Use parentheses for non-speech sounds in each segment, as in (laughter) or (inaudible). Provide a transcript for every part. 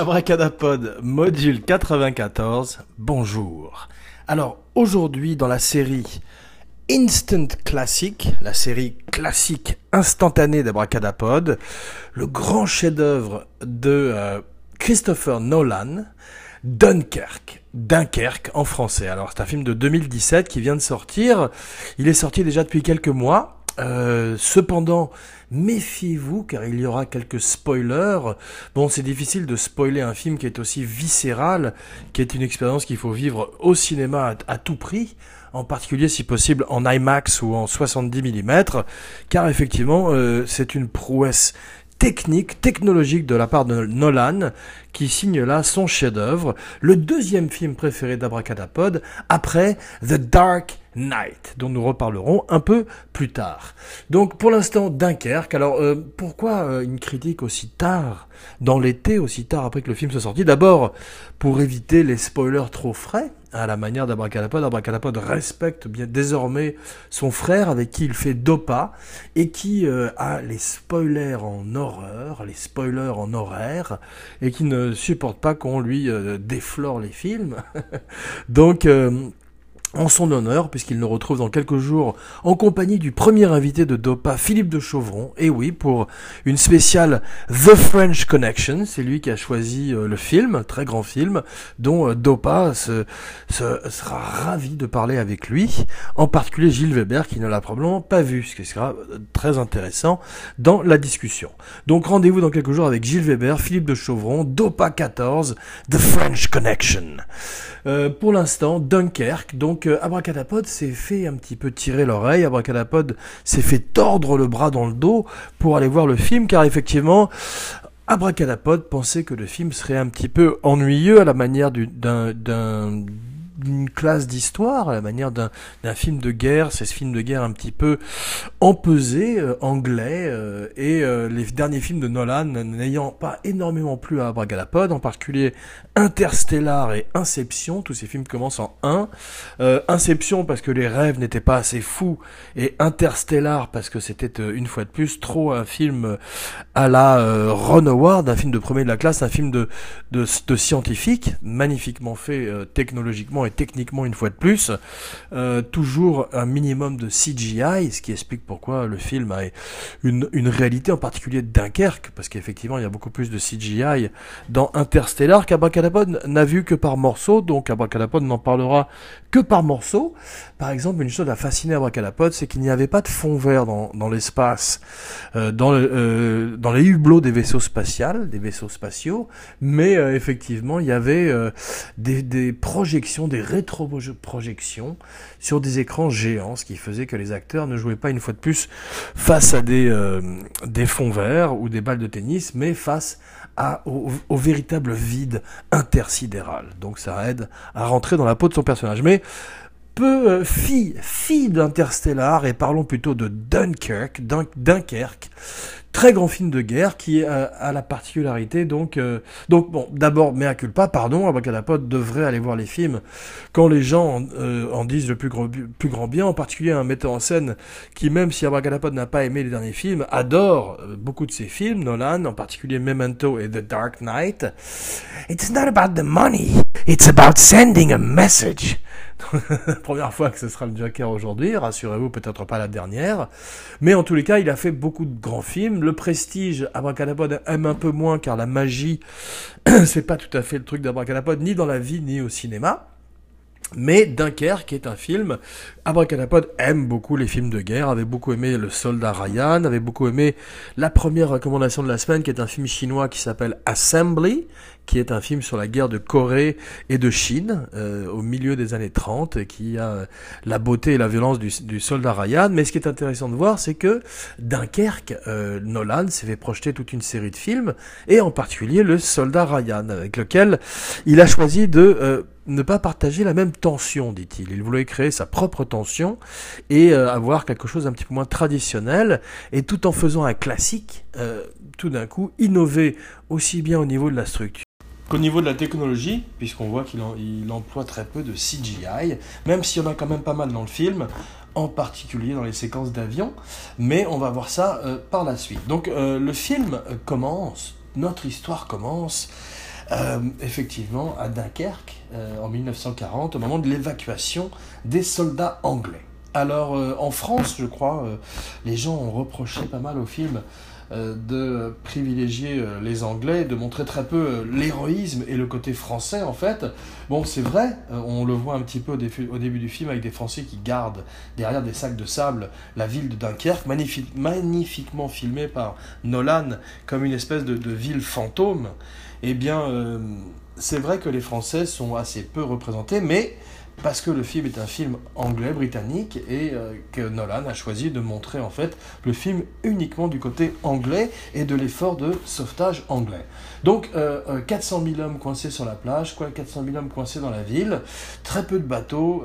Abracadapod, module 94, bonjour. Alors, aujourd'hui, dans la série Instant Classic, la série classique instantanée d'Abracadapod, le grand chef-d'œuvre de euh, Christopher Nolan, Dunkerque. Dunkerque en français. Alors, c'est un film de 2017 qui vient de sortir. Il est sorti déjà depuis quelques mois. Euh, cependant, méfiez-vous car il y aura quelques spoilers. Bon, c'est difficile de spoiler un film qui est aussi viscéral, qui est une expérience qu'il faut vivre au cinéma à, tout prix, en particulier si possible en IMAX ou en 70 mm, car effectivement, euh, c'est une prouesse technique, technologique de la part de Nolan, qui signe là son chef-d'œuvre, le deuxième film préféré d'Abracadapod, après The Dark Knight, dont nous reparlerons un peu plus tard. Donc pour l'instant, Dunkerque. Alors euh, pourquoi euh, une critique aussi tard, dans l'été, aussi tard après que le film soit sorti? D'abord, pour éviter les spoilers trop frais, à la manière d'Abracadapod. Abracadapod respecte bien désormais son frère avec qui il fait Dopa et qui euh, a les spoilers en horreur, les spoilers en horaire et qui ne supporte pas qu'on lui déflore les films. (laughs) Donc en son honneur, puisqu'il nous retrouve dans quelques jours en compagnie du premier invité de Dopa, Philippe de Chauvron. Et oui, pour une spéciale The French Connection, c'est lui qui a choisi euh, le film, très grand film, dont euh, Dopa se, sera ravi de parler avec lui, en particulier Gilles Weber, qui ne l'a probablement pas vu, ce qui sera euh, très intéressant dans la discussion. Donc rendez-vous dans quelques jours avec Gilles Weber, Philippe de Chauvron, Dopa 14, The French Connection. pour l'instant, Dunkerque, donc donc euh, Abracadapod s'est fait un petit peu tirer l'oreille, Abracadapod s'est fait tordre le bras dans le dos pour aller voir le film, car effectivement, Abracadapod pensait que le film serait un petit peu ennuyeux à la manière d'un d'une classe d'histoire, à la manière d'un film de guerre, c'est ce film de guerre un petit peu empesé, euh, anglais, euh, et euh, les derniers films de Nolan n'ayant pas énormément plu à Abracadapod, en particulier Interstellar et Inception, tous ces films commencent en 1. Inception parce que les rêves n'étaient pas assez fous, et Interstellar parce que c'était une fois de plus trop un film à la Ron Howard, un film de premier de la classe, un film de, de, de scientifique, magnifiquement fait technologiquement techniquement une fois de plus. Euh, toujours un minimum de CGI, ce qui explique pourquoi le film a une, une réalité en particulier de Dunkerque, parce qu'effectivement il y a beaucoup plus de CGI dans Interstellar qu'Abracadapod n'a vu que par morceaux, donc Abracadapod n'en parlera que par morceaux. Par exemple, une chose à fasciné Abracadapod, c'est qu'il n'y avait pas de fond vert dans, dans l'espace, euh, dans, euh, dans les hublots des vaisseaux spatiaux, des vaisseaux spatiaux, mais effectivement il y avait des, des projections, des rétroprojections sur des écrans géants, ce qui faisait que les acteurs ne jouaient pas une fois de plus face à des, euh, fonds verts ou des balles de tennis, mais face à, au, véritable vide intersidéral. Donc ça aide à rentrer dans la peau de son personnage. Mais peu euh, fille d'Interstellar, et parlons plutôt de Dunkirk, Dunkerque, très grand film de guerre qui a, la particularité donc euh, donc bon d'abord mea culpa pardon Abracadapod devrait aller voir les films quand les gens en, euh, disent le plus grand plus grand bien en particulier un metteur en scène qui même si Abracadapod n'a pas aimé les derniers films adore euh, beaucoup de ses films Nolan en particulier Memento et The Dark Knight It's not about the money it's about sending a message (laughs) Première fois que ce sera le Joker aujourd'hui, rassurez-vous, peut-être pas la dernière. Mais en tous les cas, il a fait beaucoup de grands films. Le Prestige, Abracadapod aime un peu moins car la magie, (clears throat) c'est pas tout à fait le truc d'Abracadapod, ni dans la vie, ni au cinéma. Mais Dunkerque est un film, Abracadapod aime beaucoup les films de guerre, avait beaucoup aimé Le Soldat Ryan, avait beaucoup aimé la première recommandation de la semaine qui est un film chinois qui s'appelle Assembly, qui est un film sur la guerre de Corée et de Chine euh, au milieu des années 30, qui a la beauté et la violence du, soldat Ryan. Mais ce qui est intéressant de voir, c'est que Dunkerque, euh, Nolan s'est fait projeter toute une série de films, et en particulier le soldat Ryan, avec lequel il a choisi de euh, ne pas partager la même tension, dit-il. Il voulait créer sa propre tension et avoir quelque chose un petit peu moins traditionnel, et tout en faisant un classique, tout d'un coup innover aussi bien au niveau de la structure qu'au niveau de la technologie, puisqu'on voit qu'il emploie très peu de CGI, même s'il y en a quand même pas mal dans le film, en particulier dans les séquences d'avion, mais on va voir ça euh, par la suite. Donc euh, le film commence, notre histoire commence effectivement, à Dunkerque, en 1940, au moment de l'évacuation des soldats anglais. Alors, en France, je crois, les gens ont reproché pas mal au film euh, de privilégier euh, les Anglais, de montrer très peu euh, l'héroïsme et le côté français en fait. Bon, c'est vrai, on le voit un petit peu au début du film avec des Français qui gardent derrière des sacs de sable la ville de Dunkerque, magnifiquement filmée par Nolan comme une espèce de, ville fantôme. Eh bien, c'est vrai que les Français sont assez peu représentés, mais parce que le film est un film anglais, britannique, et euh, que Nolan a choisi de montrer en fait le film uniquement du côté anglais et de l'effort de sauvetage anglais. Donc 400 euh, 000 euh, hommes coincés sur la plage, quoi, 400 000 hommes coincés dans la ville, très peu de bateaux,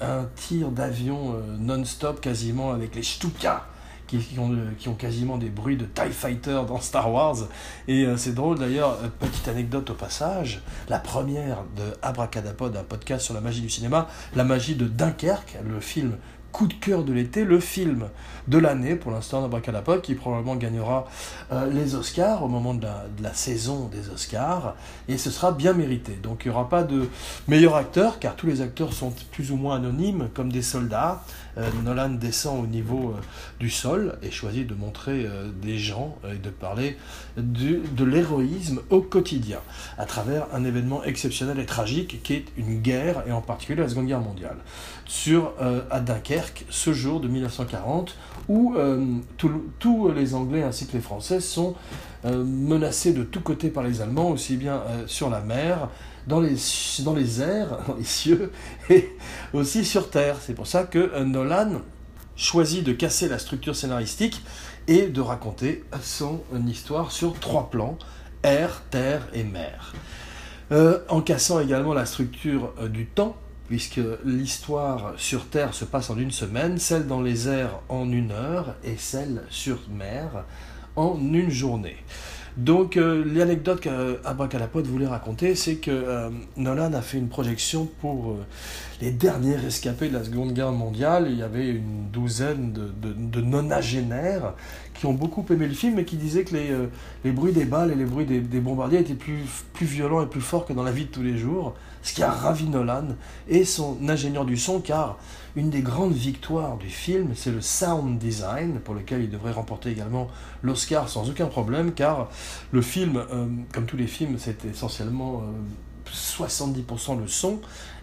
un tir d'avion non-stop quasiment avec les Stuka qui, ont, quasiment des bruits de TIE Fighter dans Star Wars. Et euh, c'est drôle d'ailleurs, euh, petite anecdote au passage, la première de Abracadapod, un podcast sur la magie du cinéma, la magie de Dunkerque, le film coup de cœur de l'été, le film de l'année pour l'instant d'Abracadapod, qui probablement gagnera euh, les Oscars au moment de la, de la, saison des Oscars, et ce sera bien mérité. Donc il n'y aura pas de meilleur acteur, car tous les acteurs sont plus ou moins anonymes, comme des soldats, Nolan descend au niveau euh, du sol et choisit de montrer euh, des gens et de parler de l'héroïsme au quotidien, à travers un événement exceptionnel et tragique qui est une guerre, et en particulier la Seconde Guerre mondiale. Sur, à Dunkerque, ce jour de 1940, où tous les Anglais ainsi que les Français sont menacés de tous côtés par les Allemands, aussi bien sur la mer, dans les, airs, dans les cieux, (laughs) et aussi sur Terre. C'est pour ça que euh, Nolan choisit de casser la structure scénaristique et de raconter son histoire sur trois plans, air, terre et mer. Euh, en cassant également la structure euh, du temps, puisque l'histoire sur Terre se passe en une semaine, celle dans les airs en une heure et celle sur mer en une journée. Donc euh, l'anecdote qu'Abracadapod voulait raconter, c'est que euh, Nolan a fait une projection pour euh, les derniers rescapés de la Seconde Guerre mondiale. Il y avait une douzaine de, de, nonagénaires qui ont beaucoup aimé le film et qui disaient que les, les bruits des balles et les bruits des, des, bombardiers étaient plus, plus violents et plus forts que dans la vie de tous les jours. Ce qui a ravi Nolan et son ingénieur du son, car une des grandes victoires du film, c'est le sound design, pour lequel il devrait remporter également l'Oscar sans aucun problème, car le film, euh, comme tous les films, c'est essentiellement 70% euh, le son,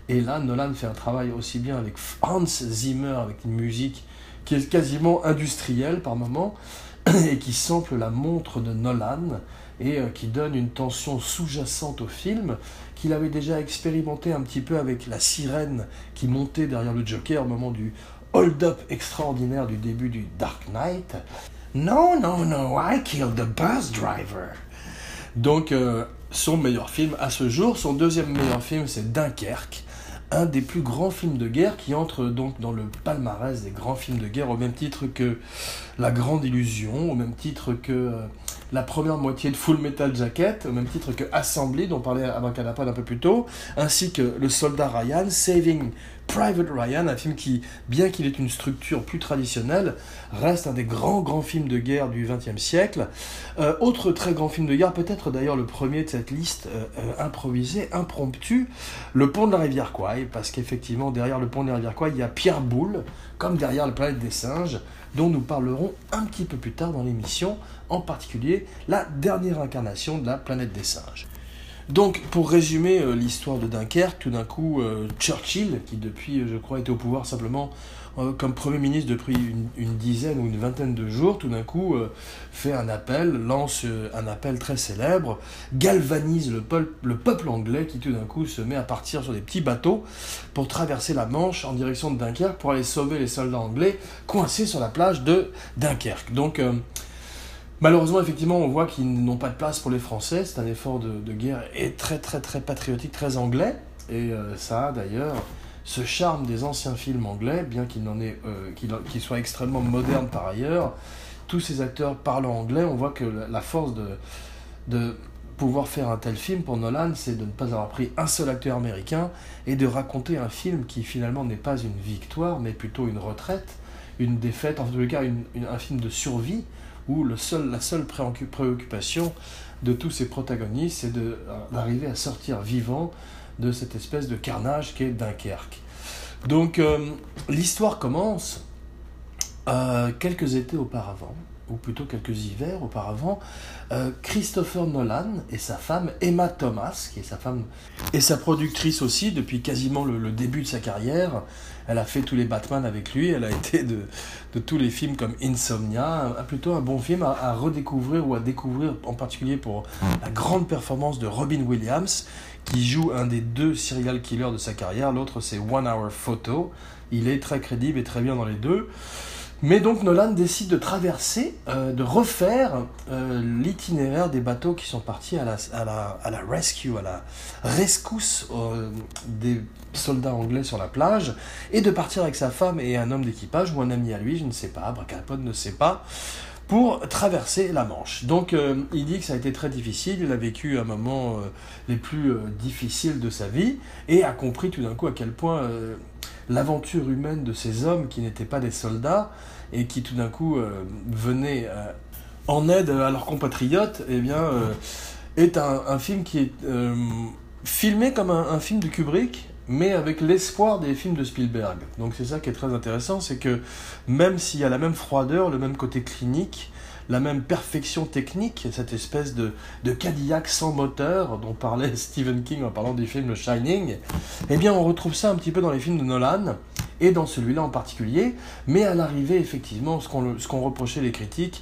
et là, Nolan fait un travail aussi bien avec Hans Zimmer, avec une musique qui est quasiment industrielle par moment, (coughs) et qui sample la montre de Nolan, et euh, qui donne une tension sous-jacente au film qu'il avait déjà expérimenté un petit peu avec la sirène qui montait derrière le Joker au moment du hold-up extraordinaire du début du Dark Knight. No, no, no, I killed the bus driver. Donc, euh, son meilleur film à ce jour, son deuxième meilleur film, c'est Dunkerque, un des plus grands films de guerre qui entre donc dans le palmarès des grands films de guerre au même titre que La Grande Illusion, au même titre que euh, la première moitié de Full Metal Jacket, au même titre que Assembly, dont parlait Abracadapod un peu plus tôt, ainsi que Le Soldat Ryan, Saving Private Ryan, un film qui, bien qu'il ait une structure plus traditionnelle, reste un des grands grands films de guerre du XXe siècle. Euh, autre très grand film de guerre, peut-être d'ailleurs le premier de cette liste euh, euh, improvisée, impromptu, Le Pont de la Rivière Kwai, parce qu'effectivement derrière le Pont de la Rivière Kwai, il y a Pierre Boulle, comme derrière la planète des singes, dont nous parlerons un petit peu plus tard dans l'émission, en particulier la dernière incarnation de la planète des singes. Donc, pour résumer euh, l'histoire de Dunkerque, tout d'un coup, euh, Churchill, qui depuis, euh, je crois, était au pouvoir simplement comme Premier ministre depuis une, dizaine ou une vingtaine de jours, tout d'un coup, fait un appel, lance un appel très célèbre, galvanise le, le peuple anglais qui, tout d'un coup, se met à partir sur des petits bateaux pour traverser la Manche en direction de Dunkerque pour aller sauver les soldats anglais coincés sur la plage de Dunkerque. Donc, Malheureusement, effectivement, on voit qu'ils n'ont pas de place pour les Français. C'est un effort de, guerre très, très, très patriotique, très anglais. Et euh, ça d'ailleurs ce charme des anciens films anglais, bien qu'il euh, soit extrêmement moderne par ailleurs. Tous ces acteurs parlant anglais, on voit que la force de pouvoir faire un tel film pour Nolan, c'est de ne pas avoir pris un seul acteur américain et de raconter un film qui finalement n'est pas une victoire, mais plutôt une retraite, une défaite, en tout cas un film de survie où la seule préoccupation de tous ces protagonistes, c'est d'arriver à sortir vivant de cette espèce de carnage qu'est Dunkerque. Donc l'histoire commence quelques étés auparavant, ou plutôt quelques hivers auparavant, euh, Christopher Nolan et sa femme Emma Thomas, qui est sa femme et sa productrice aussi depuis quasiment le, début de sa carrière. Elle a fait tous les Batman avec lui, elle a été de, tous les films comme Insomnia, plutôt un bon film à, redécouvrir ou à découvrir en particulier pour la grande performance de Robin Williams, qui joue un des deux serial killers de sa carrière, l'autre c'est One Hour Photo. Il est très crédible et très bien dans les deux. Mais donc Nolan décide de traverser, euh, de refaire euh, l'itinéraire des bateaux qui sont partis à la, rescue, à la rescousse euh, des soldats anglais sur la plage, et de partir avec sa femme et un homme d'équipage, ou un ami à lui, je ne sais pas, Bracapod ne sait pas, pour traverser la Manche. Donc il dit que ça a été très difficile, il a vécu un moment les plus difficiles de sa vie, et a compris tout d'un coup à quel point l'aventure humaine de ces hommes qui n'étaient pas des soldats et qui tout d'un coup euh, venaient euh, en aide à leurs compatriotes, eh bien, euh, est un, film qui est filmé comme un, film de Kubrick, mais avec l'espoir des films de Spielberg. Donc c'est ça qui est très intéressant, c'est que même s'il y a la même froideur, le même côté clinique, la même perfection technique, cette espèce de, de Cadillac sans moteur dont parlait (laughs) Stephen King en parlant du film Shining, eh bien on retrouve ça un petit peu dans les films de Nolan, et dans celui-là en particulier, mais à l'arrivée, effectivement, ce qu'on reprochait les critiques,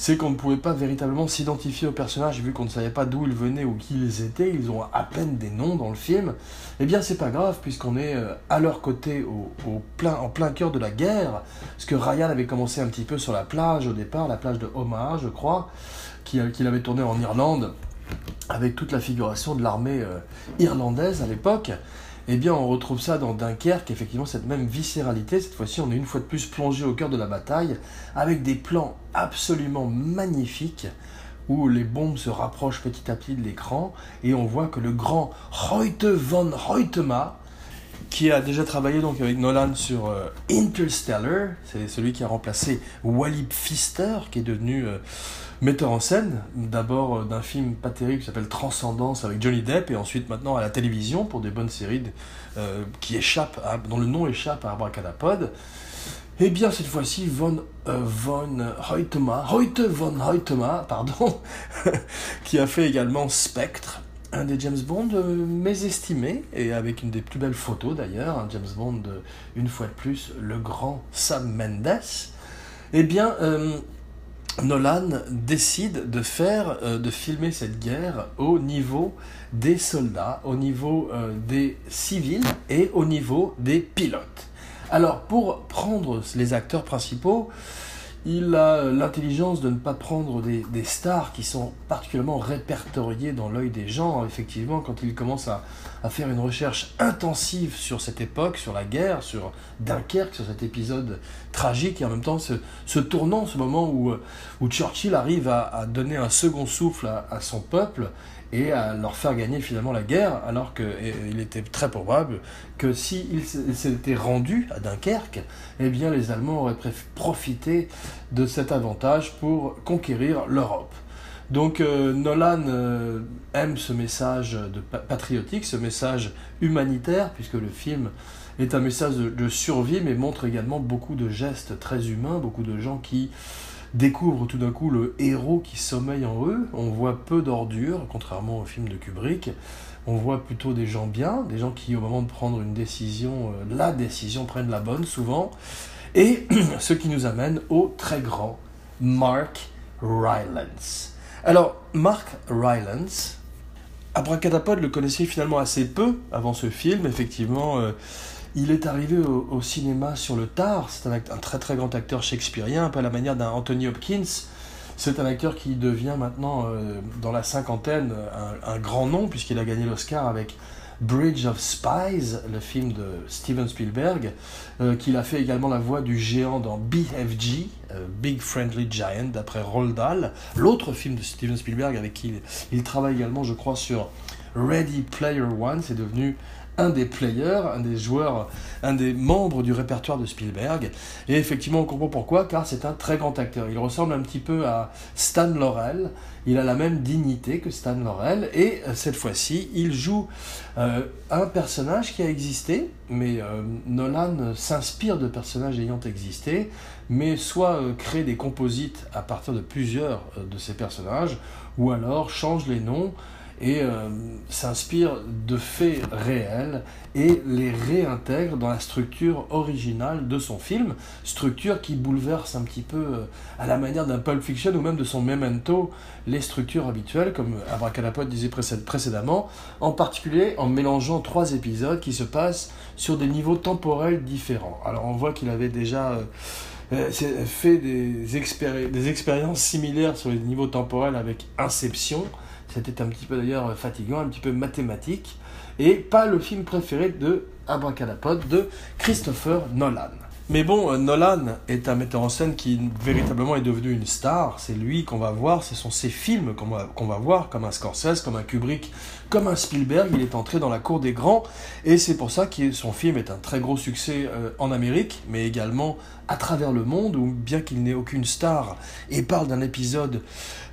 c'est qu'on ne pouvait pas véritablement s'identifier aux personnages vu qu'on ne savait pas d'où ils venaient ou qui ils étaient, ils ont à peine des noms dans le film. Eh bien, c'est pas grave puisqu'on est euh, à leur côté au, plein, en plein cœur de la guerre, ce que Ryan avait commencé un petit peu sur la plage au départ, la plage de Omaha, je crois, qu'il avait tourné en Irlande avec toute la figuration de l'armée euh, irlandaise à l'époque eh bien on retrouve ça dans Dunkerque, effectivement cette même viscéralité, cette fois-ci on est une fois de plus plongé au cœur de la bataille, avec des plans absolument magnifiques, où les bombes se rapprochent petit à petit de l'écran, et on voit que le grand Reutte von Reutema, qui a déjà travaillé donc avec Nolan sur euh, Interstellar, c'est celui qui a remplacé Wally Pfister, qui est devenu... Euh, metteur en scène, d'abord euh, d'un film pas terrible qui s'appelle Transcendance avec Johnny Depp, et ensuite maintenant à la télévision pour des bonnes séries euh, qui échappent, dont le nom échappe à Abracadapod. Eh bien cette fois-ci, von, euh, von Reutema, Reute von pardon, (laughs) qui a fait également Spectre, un des James Bond mésestimés, et avec une des plus belles photos d'ailleurs, un James Bond, une fois de plus, le grand Sam Mendes. Eh bien, Nolan décide de faire, euh, de filmer cette guerre au niveau des soldats, au niveau euh, des civils et au niveau des pilotes. Alors, pour prendre les acteurs principaux, il a l'intelligence de ne pas prendre des, stars qui sont particulièrement répertoriées dans l'œil des gens. Effectivement, quand il commence à, faire une recherche intensive sur cette époque, sur la guerre, sur Dunkerque, sur cet épisode tragique, et en même temps ce, tournant, ce moment où, où Churchill arrive à, donner un second souffle à son peuple et à leur faire gagner finalement la guerre, alors qu'il était très probable que s'ils s'étaient rendus à Dunkerque, eh bien les Allemands auraient profité de cet avantage pour conquérir l'Europe. Donc euh, Nolan euh, aime ce message de patriotique, ce message humanitaire, puisque le film est un message de survie, mais montre également beaucoup de gestes très humains, beaucoup de gens qui découvrent tout d'un coup le héros qui sommeille en eux. On voit peu d'ordures, contrairement au film de Kubrick. On voit plutôt des gens bien, des gens qui, au moment de prendre une décision, euh, la décision, prennent la bonne souvent. Et (clears throat) ce qui nous amène au très grand Mark Rylance. Alors, Mark Rylance, Abracadapod le connaissait finalement assez peu avant ce film, effectivement. Euh, il est arrivé au, cinéma sur le tard, c'est un, très très grand acteur shakespearien, un peu à la manière d'un Anthony Hopkins. C'est un acteur qui devient maintenant, euh, dans la cinquantaine, un, grand nom, puisqu'il a gagné l'Oscar avec Bridge of Spies, le film de Steven Spielberg, euh, qu'il a fait également la voix du géant dans BFG, euh, Big Friendly Giant, d'après Roald Dahl, l'autre film de Steven Spielberg avec qui il travaille également, je crois, sur Ready Player One, c'est devenu un des players, un des joueurs, un des membres du répertoire de Spielberg. Et effectivement, on comprend pourquoi, car c'est un très grand acteur. Il ressemble un petit peu à Stan Laurel. Il a la même dignité que Stan Laurel. Et euh, cette fois-ci, il joue euh, un personnage qui a existé, mais euh, Nolan s'inspire de personnages ayant existé, mais soit crée des composites à partir de plusieurs de ces personnages, ou alors change les noms et euh, s'inspire de faits réels et les réintègre dans la structure originale de son film, structure qui bouleverse un petit peu euh, à la manière d'un Pulp Fiction ou même de son Memento les structures habituelles, comme Abracadapod disait précédemment, en particulier en mélangeant trois épisodes qui se passent sur des niveaux temporels différents. Alors on voit qu'il avait déjà... Euh, fait des expériences similaires sur les niveaux temporels avec Inception, c'était un petit peu d'ailleurs fatigant, un petit peu mathématique. Et pas le film préféré de Abracadapod de Christopher Nolan. Mais bon, euh, Nolan est un metteur en scène qui véritablement est devenu une star. C'est lui qu'on va voir, ce sont ses films qu'on va, qu'on va voir, comme un Scorsese, comme un Kubrick, comme un Spielberg. Il est entré dans la cour des grands et c'est pour ça que son film est un très gros succès euh, en Amérique, mais également à travers le monde, où bien qu'il n'ait aucune star et parle d'un épisode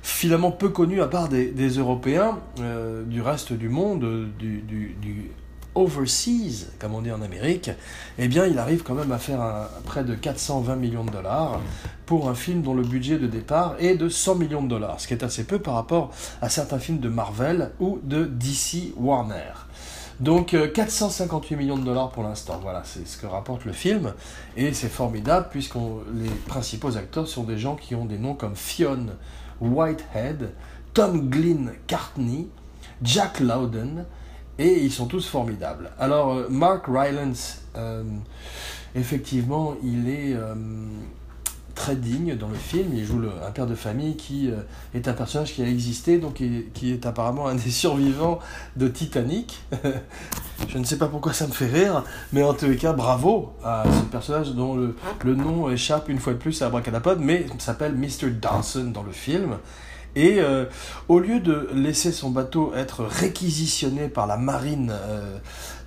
finalement peu connu à part des, Européens, euh, du reste du monde, du overseas, comme on dit en Amérique, eh bien, il arrive quand même à faire près de 420 millions de dollars pour un film dont le budget de départ est de 100 millions de dollars, ce qui est assez peu par rapport à certains films de Marvel ou de DC Warner. Donc 458 euh, millions de dollars pour l'instant, voilà, c'est ce que rapporte le film, et c'est formidable puisque les principaux acteurs sont des gens qui ont des noms comme Fionn Whitehead, Tom Glynn Cartney, Jack Loudon, et ils sont tous formidables. Alors, euh, Mark Rylance, euh, effectivement, il est euh, très digne dans le film. Il joue un père de famille qui est un personnage qui a existé, donc qui, est apparemment un des (laughs) survivants de Titanic. (laughs) Je ne sais pas pourquoi ça me fait rire, mais en tous les cas, bravo à ce personnage dont le, nom échappe une fois de plus à Abracadapod, mais s'appelle Mr. Dawson dans le film. Et euh, au lieu de laisser son bateau être réquisitionné par la marine, euh,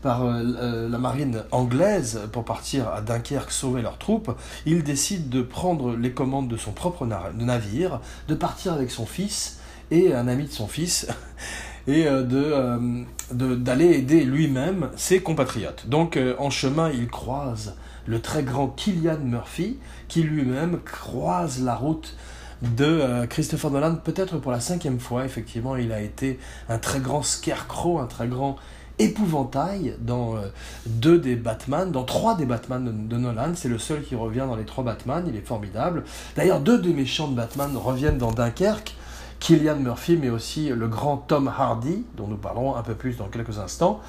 par euh, la marine anglaise pour partir à Dunkerque sauver leurs troupes, il décide de prendre les commandes de son propre navire, de partir avec son fils et un ami de son fils. (laughs) et de d'aller aider lui-même ses compatriotes. Donc en chemin, il croise le très grand Killian Murphy, qui lui-même croise la route de euh, Christopher Nolan, peut-être pour la cinquième fois, effectivement, il a été un très grand scarecrow, un très grand épouvantail dans euh, deux des Batman, dans trois des Batman de, Nolan. C'est le seul qui revient dans les trois Batman, il est formidable. D'ailleurs, deux des méchants de Batman reviennent dans Dunkerque. Killian Murphy, mais aussi le grand Tom Hardy, dont nous parlerons un peu plus dans quelques instants.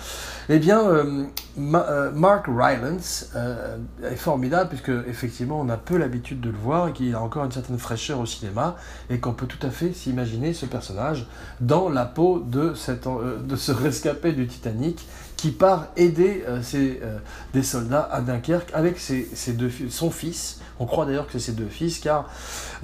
Eh bien, euh, euh, Mark Rylance euh, est formidable, puisque effectivement, on a peu l'habitude de le voir, et qu'il a encore une certaine fraîcheur au cinéma, et qu'on peut tout à fait s'imaginer ce personnage dans la peau de, ce (laughs) rescapé du Titanic, qui part aider des soldats à Dunkerque avec son fils, on croit d'ailleurs que c'est ses deux fils, car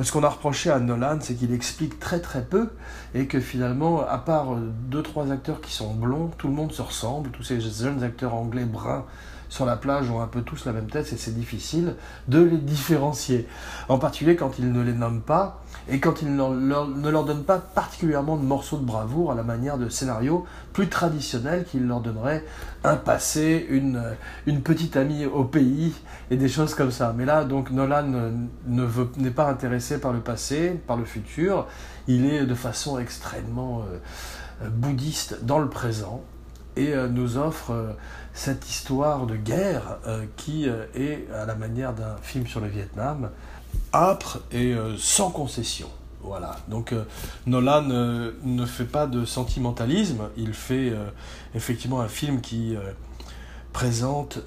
ce qu'on a reproché à Nolan, c'est qu'il explique très très peu, et que finalement, à part deux trois acteurs qui sont blonds, tout le monde se ressemble, tous ces jeunes acteurs anglais bruns sur la plage ont un peu tous la même tête et c'est difficile de les différencier. En particulier quand ils ne les nomment pas et quand ils ne leur, donnent pas particulièrement de morceaux de bravoure à la manière de scénarios plus traditionnels qu'ils leur donneraient un passé, une, une petite amie au pays et des choses comme ça. Mais là, donc Nolan n'est pas intéressé par le passé, par le futur. Il est de façon extrêmement euh, bouddhiste dans le présent et euh, nous offre euh, cette histoire de guerre qui est à la manière d'un film sur le Vietnam, âpre et euh, sans concession. Voilà, donc Nolan ne fait pas de sentimentalisme, il fait effectivement un film qui présente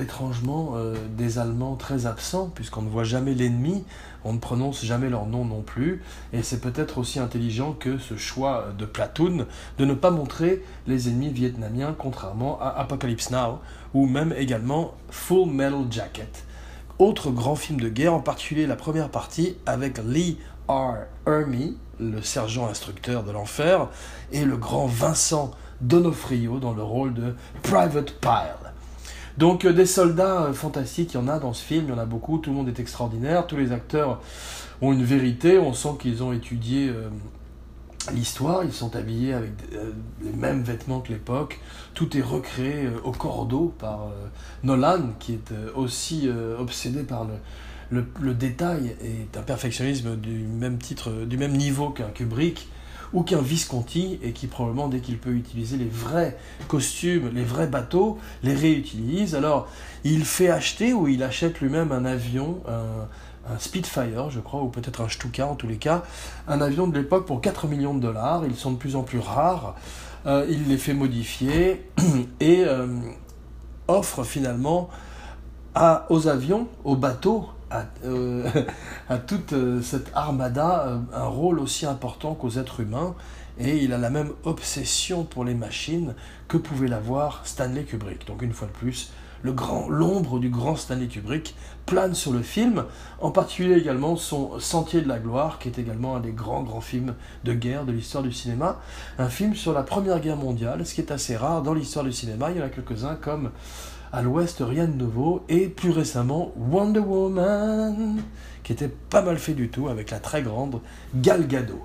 étrangement euh, des Allemands très absents, puisqu'on ne voit jamais l'ennemi, on ne prononce jamais leur nom non plus, et c'est peut-être aussi intelligent que ce choix de Platoon de ne pas montrer les ennemis vietnamiens, contrairement à Apocalypse Now, ou même également Full Metal Jacket. Autre grand film de guerre, en particulier la première partie avec Lee R. Ermey, le sergent instructeur de l'enfer, et le grand Vincent Donofrio dans le rôle de Private Pile. Donc des soldats fantastiques, il y en a dans ce film, il y en a beaucoup, tout le monde est extraordinaire, tous les acteurs ont une vérité, on sent qu'ils ont étudié l'histoire, ils sont habillés avec euh, les mêmes vêtements que l'époque, tout est recréé euh, au cordeau par euh, Nolan, qui est aussi obsédé par le, le, détail et un perfectionnisme du même titre, du même niveau qu'un Kubrick ou qu'un Visconti, et qui probablement, dès qu'il peut utiliser les vrais costumes, les vrais bateaux, les réutilise. Alors, il fait acheter ou il achète lui-même un avion, un, un Spitfire, je crois, ou peut-être un Stuka en tous les cas, un avion de l'époque pour 4 millions de dollars. Ils sont de plus en plus rares. Euh, il les fait modifier (clears throat) et euh, offre finalement à, aux avions, aux bateaux, à, euh, (laughs) à toute cette armada un rôle aussi important qu'aux êtres humains. Et il a la même obsession pour les machines que pouvait l'avoir Stanley Kubrick. Donc une fois de plus, le grand, l'ombre du grand Stanley Kubrick plane sur le film, en particulier également son Sentier de la gloire, qui est également un des grands grands films de guerre de l'histoire du cinéma, un film sur la Première Guerre mondiale, ce qui est assez rare dans l'histoire du cinéma. Il y en a quelques-uns comme À l'Ouest, rien de nouveau, et plus récemment Wonder Woman, qui était pas mal fait du tout avec la très grande Gal Gadot.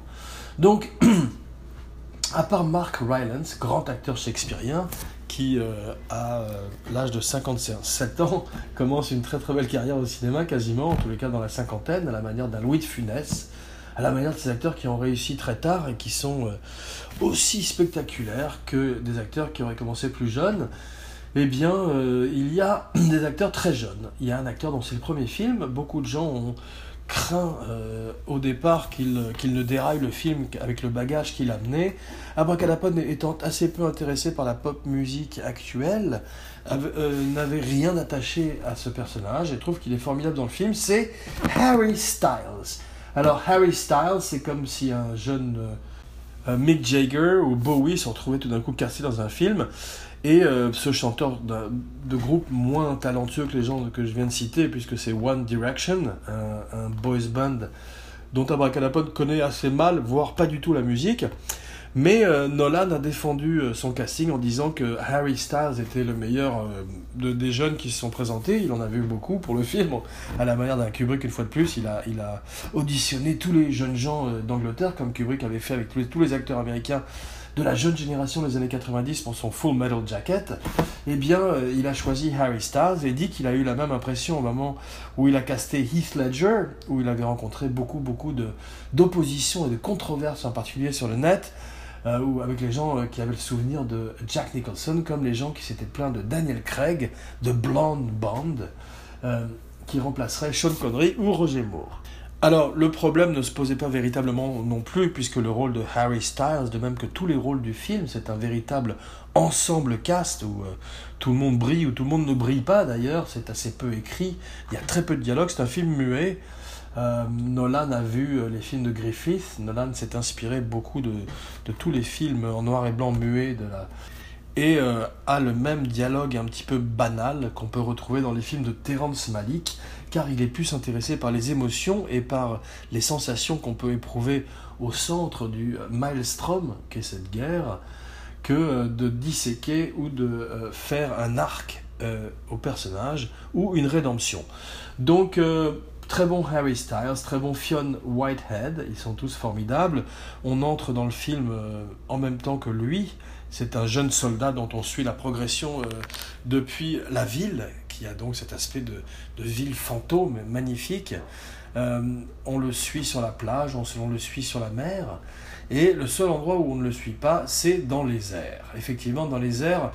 Donc (clears throat) à part Mark Rylance, grand acteur shakespearien, qui, euh, à euh, l'âge de 57 ans, (laughs) commence une très très belle carrière au cinéma, quasiment, en tous les cas dans la cinquantaine, à la manière d'un Louis de Funès, à la manière de ces acteurs qui ont réussi très tard et qui sont euh, aussi spectaculaires que des acteurs qui auraient commencé plus jeunes. Eh bien, il y a (clears throat) des acteurs très jeunes. Il y a un acteur dont c'est le premier film. Beaucoup de gens ont craint euh, au départ qu'il ne déraille le film avec le bagage qu'il amenait. Abracadapod étant assez peu intéressé par la pop musique actuelle, euh, n'avait rien attaché à ce personnage et trouve qu'il est formidable dans le film, c'est Harry Styles. Alors Harry Styles, c'est comme si un jeune euh, Mick Jagger ou Bowie se retrouvait tout d'un coup cassé dans un film. Et euh, ce chanteur de groupe moins talentueux que les gens que je viens de citer, puisque c'est One Direction, un, boys band dont Abracadapod connaît assez mal, voire pas du tout la musique. Mais euh, Nolan a défendu euh, son casting en disant que Harry Styles était le meilleur de, des jeunes qui se sont présentés. Il en avait eu beaucoup pour le film. À la manière d'un Kubrick, une fois de plus, il a, auditionné tous les jeunes gens d'Angleterre, comme Kubrick avait fait avec tous les acteurs américains de la jeune génération des années 90 pour son Full Metal Jacket, eh bien, euh, il a choisi Harry Styles et dit qu'il a eu la même impression au moment où il a casté Heath Ledger, où il avait rencontré beaucoup, beaucoup d'opposition et de controverses, en particulier sur le net, euh, ou avec les gens euh, qui avaient le souvenir de Jack Nicholson, comme les gens qui s'étaient plaints de Daniel Craig, de Blonde Bond, qui remplacerait Sean Connery ou Roger Moore. Alors, le problème ne se posait pas véritablement non plus, puisque le rôle de Harry Styles, de même que tous les rôles du film, c'est un véritable ensemble cast où euh, tout le monde brille ou tout le monde ne brille pas d'ailleurs, c'est assez peu écrit, il y a très peu de dialogue, c'est un film muet. Euh, Nolan a vu euh, les films de Griffith, Nolan s'est inspiré beaucoup de, tous les films en noir et blanc muets de la, et a le même dialogue un petit peu banal qu'on peut retrouver dans les films de Terrence Malick, car il est plus intéressé par les émotions et par les sensations qu'on peut éprouver au centre du maelstrom qu'est cette guerre, que euh, de disséquer ou de euh, faire un arc euh, au personnage ou une rédemption. Donc très bon Harry Styles, très bon Fionn Whitehead, ils sont tous formidables. On entre dans le film en même temps que lui. C'est un jeune soldat dont on suit la progression depuis la ville qui a donc cet aspect de, ville fantôme magnifique. Euh, on le suit sur la plage, on, le suit sur la mer, et le seul endroit où on ne le suit pas, c'est dans les airs. Effectivement, dans les airs,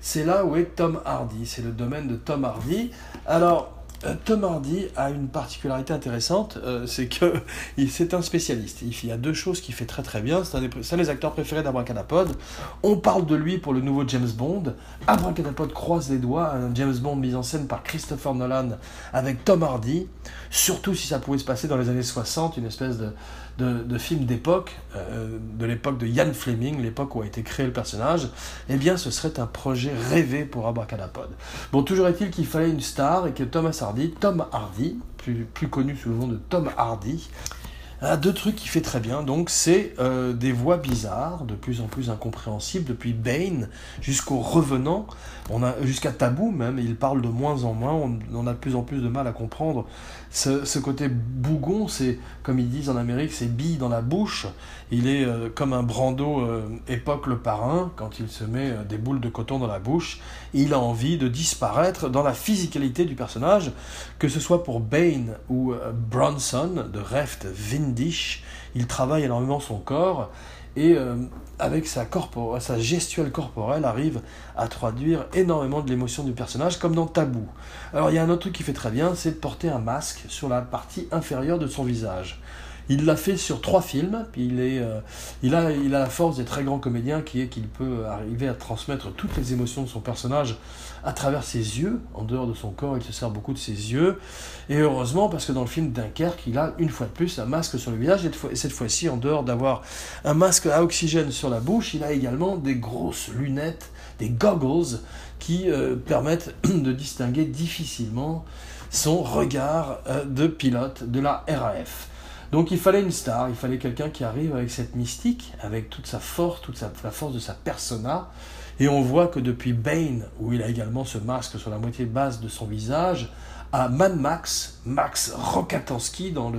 c'est là où est Tom Hardy, c'est le domaine de Tom Hardy. Alors, Tom Hardy a une particularité intéressante, euh, c'est que (laughs) c'est un spécialiste. Il y a deux choses qu'il fait très très bien. C'est un, des, acteurs préférés d'Abracadapod. On parle de lui pour le nouveau James Bond. Abracadapod croise les doigts, un James Bond mis en scène par Christopher Nolan avec Tom Hardy. Surtout si ça pouvait se passer dans les années 60, une espèce de, film d'époque, euh, de l'époque de Ian Fleming, l'époque où a été créé le personnage, eh bien ce serait un projet rêvé pour Abracadapod. Bon, toujours est-il qu'il fallait une star et que Thomas Hardy, Tom Hardy, plus connu sous le nom de Tom Hardy, Ah, deux trucs qu'il fait très bien, donc c'est euh, des voix bizarres, de plus en plus incompréhensibles, depuis Bane jusqu'au Revenant, on a jusqu'à Tabou même, il parle de moins en moins, on, a de plus en plus de mal à comprendre. Ce, côté bougon, c'est comme ils disent en Amérique, c'est bille dans la bouche. Il est euh, comme un Brando euh, époque le parrain quand il se met des boules de coton dans la bouche. il a envie de disparaître dans la physicalité du personnage, que ce soit pour Bane ou Bronson de Reft Vin il travaille énormément son corps et euh, avec sa, gestuelle corporelle arrive à traduire énormément de l'émotion du personnage comme dans Tabou. Alors il y a un autre truc qui fait très bien, c'est de porter un masque sur la partie inférieure de son visage. Il l'a fait sur trois films, il, euh, a la force des très grands comédiens qui est qu'il peut arriver à transmettre toutes les émotions de son personnage à travers ses yeux, en dehors de son corps, il se sert beaucoup de ses yeux. Et heureusement, parce que dans le film Dunkerque, il a une fois de plus un masque sur le visage, et cette fois-ci, en dehors d'avoir un masque à oxygène sur la bouche, il a également des grosses lunettes, des goggles, qui euh, permettent (clears throat) de distinguer difficilement son regard euh, de pilote de la RAF. Donc il fallait une star, il fallait quelqu'un qui arrive avec cette mystique, avec toute sa force, toute la force de sa persona. Et on voit que depuis Bane, où il a également ce masque sur la moitié basse de son visage, à Mad Max, Max Rokatansky dans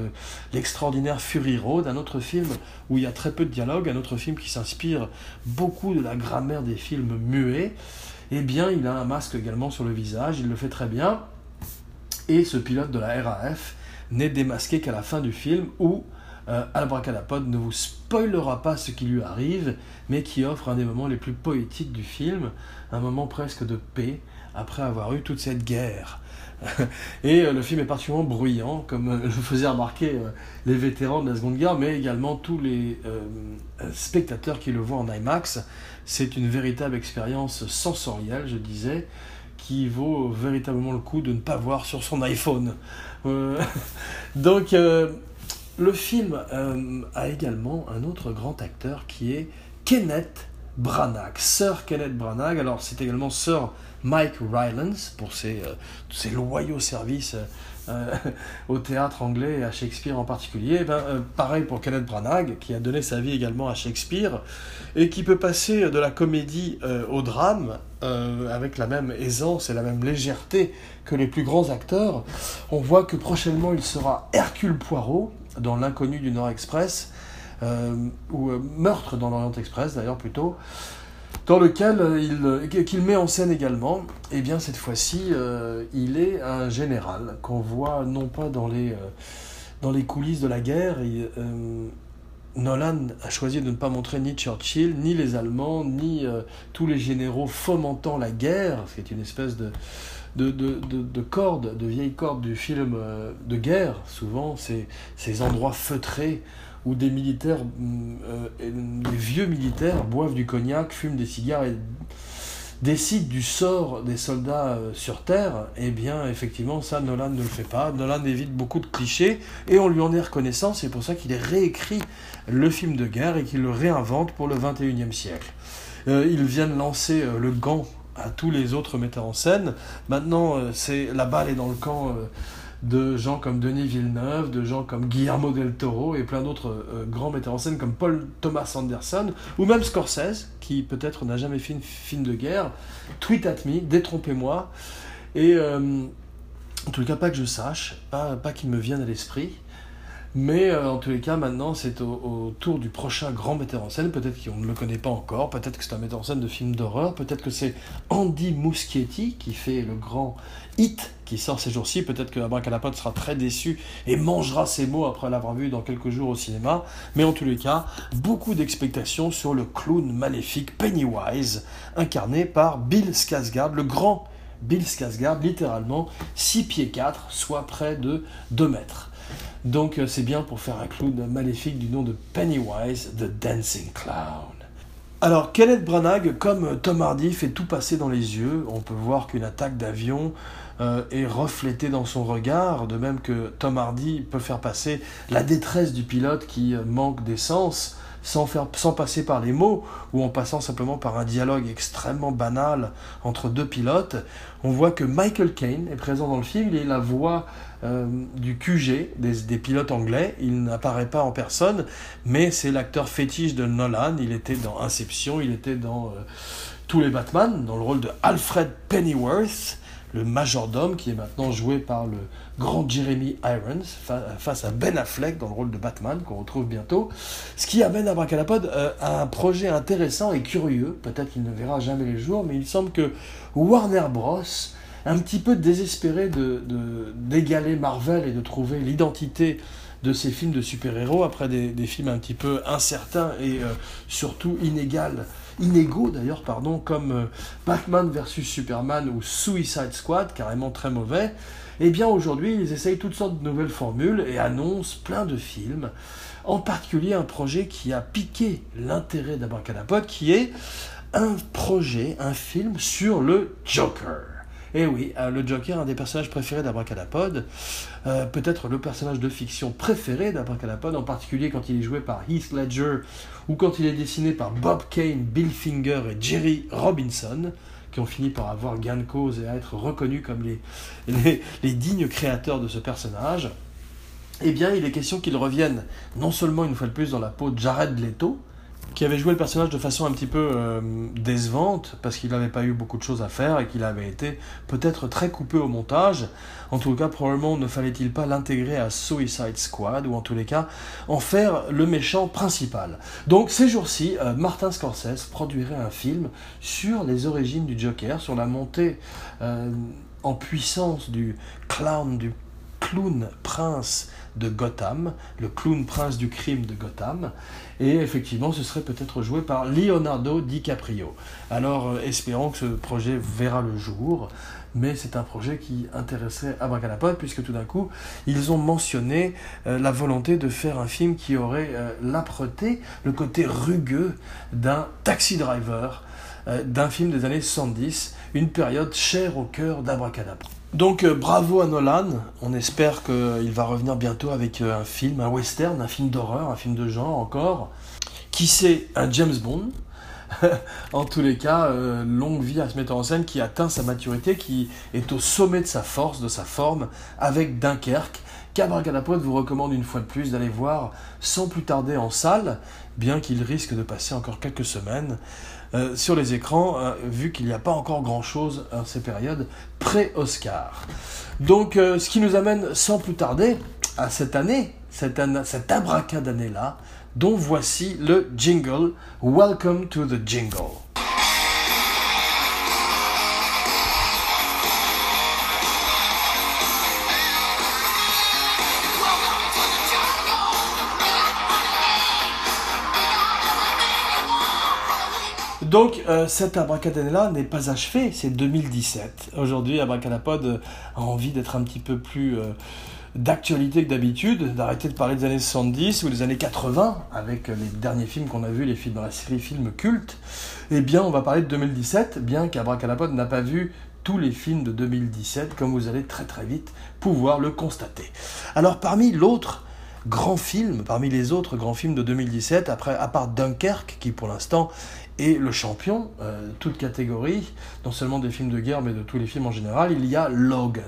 l'extraordinaire Fury Road, un autre film où il y a très peu de dialogue, un autre film qui s'inspire beaucoup de la grammaire des films muets, eh bien il a un masque également sur le visage, il le fait très bien. Et ce pilote de la RAF, n'est démasqué qu'à la fin du film où euh, Albracadapod ne vous spoilera pas ce qui lui arrive, mais qui offre un des moments les plus poétiques du film, un moment presque de paix après avoir eu toute cette guerre. (laughs) Et euh, le film est particulièrement bruyant, comme euh, le faisaient remarquer les vétérans de la Seconde Guerre, mais également tous les spectateurs qui le voient en IMAX. C'est une véritable expérience sensorielle, je disais, qui vaut véritablement le coup de ne pas voir sur son iPhone. Euh, (laughs) donc, euh, le film euh, a également un autre grand acteur qui est Kenneth Branagh, Sir Kenneth Branagh. Alors, c'est également Sir Mike Rylance pour ses, ses loyaux services (laughs) au théâtre anglais et à Shakespeare en particulier. Eh ben, pareil pour Kenneth Branagh, qui a donné sa vie également à Shakespeare et qui peut passer de la comédie au drame avec la même aisance et la même légèreté que les plus grands acteurs. On voit que prochainement il sera Hercule Poirot dans L'inconnu du Nord Express, euh, ou euh, Meurtre dans l'Orient Express d'ailleurs plutôt, dans lequel euh, il, met en scène également. Et eh bien cette fois-ci, il est un général qu'on voit non pas dans les, dans les coulisses de la guerre. Nolan a choisi de ne pas montrer ni Churchill, ni les Allemands, ni tous les généraux fomentant la guerre, ce qui est une espèce de, de, de, de, cordes, de vieilles cordes du film euh, de guerre, souvent, ces endroits feutrés où des militaires, mm, euh, des vieux militaires boivent du cognac, fument des cigares et décident du sort des soldats euh, sur Terre, eh bien, effectivement, ça, Nolan ne le fait pas. Nolan évite beaucoup de clichés et on lui en est reconnaissant. C'est pour ça qu'il réécrit le film de guerre et qu'il le réinvente pour le 21e siècle. il vient de lancer le gant à tous les autres metteurs en scène. Maintenant, euh, c'est la balle est dans le camp euh, de gens comme Denis Villeneuve, de gens comme Guillermo del Toro et plein d'autres euh, grands metteurs en scène comme Paul Thomas Anderson ou même Scorsese, qui peut-être n'a jamais fait une film de guerre. Tweet at me, détrompez-moi. Et en tout cas, pas que je sache, pas, pas qu'il me vienne à l'esprit. Mais euh, en tous les cas, maintenant, c'est au, tour du prochain grand metteur en scène. Peut-être qu'on ne le connaît pas encore, peut-être que c'est un metteur en scène de films d'horreur, peut-être que c'est Andy Muschietti qui fait le grand hit qui sort ces jours-ci. Peut-être que Abracadapod sera très déçu et mangera ses mots après l'avoir vu dans quelques jours au cinéma. Mais en tous les cas, beaucoup d'expectations sur le clown maléfique Pennywise, incarné par Bill Skarsgård, le grand Bill Skarsgård, littéralement 6 pieds 4, soit près de 2 mètres. Donc euh, c'est bien pour faire un clown maléfique du nom de Pennywise, The Dancing Clown. Alors Kenneth Branagh, comme Tom Hardy, fait tout passer dans les yeux. On peut voir qu'une attaque d'avion euh, est reflétée dans son regard, de même que Tom Hardy peut faire passer la détresse du pilote qui euh, manque d'essence sans, faire, sans passer par les mots ou en passant simplement par un dialogue extrêmement banal entre deux pilotes. On voit que Michael Caine est présent dans le film, il est la voix euh, du QG, des, pilotes anglais. Il n'apparaît pas en personne, mais c'est l'acteur fétiche de Nolan. Il était dans Inception, il était dans euh, tous les Batman, dans le rôle de Alfred Pennyworth le majordome, qui est maintenant joué par le grand Jeremy Irons, face à Ben Affleck dans le rôle de Batman, qu'on retrouve bientôt. Ce qui amène à Bracalapod euh, un projet intéressant et curieux. Peut-être qu'il ne verra jamais les jours, mais il semble que Warner Bros., un petit peu désespéré d'égaler de, Marvel et de trouver l'identité de ces films de super-héros après des, films un petit peu incertains et euh, surtout inégales inégaux d'ailleurs, pardon, comme euh, Batman vs Superman ou Suicide Squad, carrément très mauvais, eh bien aujourd'hui ils essayent toutes sortes de nouvelles formules et annoncent plein de films, en particulier un projet qui a piqué l'intérêt d'Abracadapod, qui est un projet, un film sur le Joker. Et eh oui, euh, le Joker, un des personnages préférés d'Abracadapod, euh, peut-être le personnage de fiction préféré d'Abracadapod, en particulier quand il est joué par Heath Ledger ou quand il est dessiné par Bob Kane, Bill Finger et Jerry Robinson, qui ont fini par avoir gain de cause et à être reconnus comme les, les dignes créateurs de ce personnage. Eh bien, il est question qu'il revienne non seulement une fois de plus dans la peau de Jared Leto, qui avait joué le personnage de façon un petit peu euh, décevante, parce qu'il n'avait pas eu beaucoup de choses à faire et qu'il avait été peut-être très coupé au montage. En tout cas, probablement ne fallait-il pas l'intégrer à Suicide Squad, ou en tous les cas, en faire le méchant principal. Donc ces jours-ci, euh, Martin Scorsese produirait un film sur les origines du Joker, sur la montée euh, en puissance du clown, du clown prince de Gotham, le clown prince du crime de Gotham, et effectivement ce serait peut-être joué par Leonardo DiCaprio. Alors euh, espérons que ce projet verra le jour, mais c'est un projet qui intéresserait Abracadapod puisque tout d'un coup ils ont mentionné euh, la volonté de faire un film qui aurait euh, l'âpreté, le côté rugueux d'un taxi driver, d'un film des années 70, une période chère au cœur d'Abracadabra. Donc euh, bravo à Nolan, on espère qu'il va revenir bientôt avec euh, un film, un western, un film d'horreur, un film de genre encore. Qui sait, un James Bond. (laughs) en tous les cas, euh, longue vie à ce metteur en scène qui atteint sa maturité, qui est au sommet de sa force, de sa forme, avec Dunkerque. Cabracadapote vous recommande une fois de plus d'aller voir sans plus tarder en salle, bien qu'il risque de passer encore quelques semaines. Euh, sur les écrans, euh, vu qu'il n'y a pas encore grand-chose en ces périodes pré-Oscar. Donc, euh, ce qui nous amène sans plus tarder à cette année, cette, cette abracadannée-là, dont voici le jingle Welcome to the Jingle. Donc, euh, cette abracadabra n'est pas achevée, c'est 2017. Aujourd'hui, Abracadapod a envie d'être un petit peu plus euh, d'actualité que d'habitude, d'arrêter de parler des années 70 ou des années 80, avec les derniers films qu'on a vus, les films dans la série films cultes. Eh bien, on va parler de 2017, bien qu'Abracadapod n'a pas vu tous les films de 2017, comme vous allez très très vite pouvoir le constater. Alors, parmi l'autre grand film, parmi les autres grands films de 2017, après, à part Dunkerque, qui pour l'instant et le champion, euh, toute catégorie, non seulement des films de guerre, mais de tous les films en général, il y a Logan.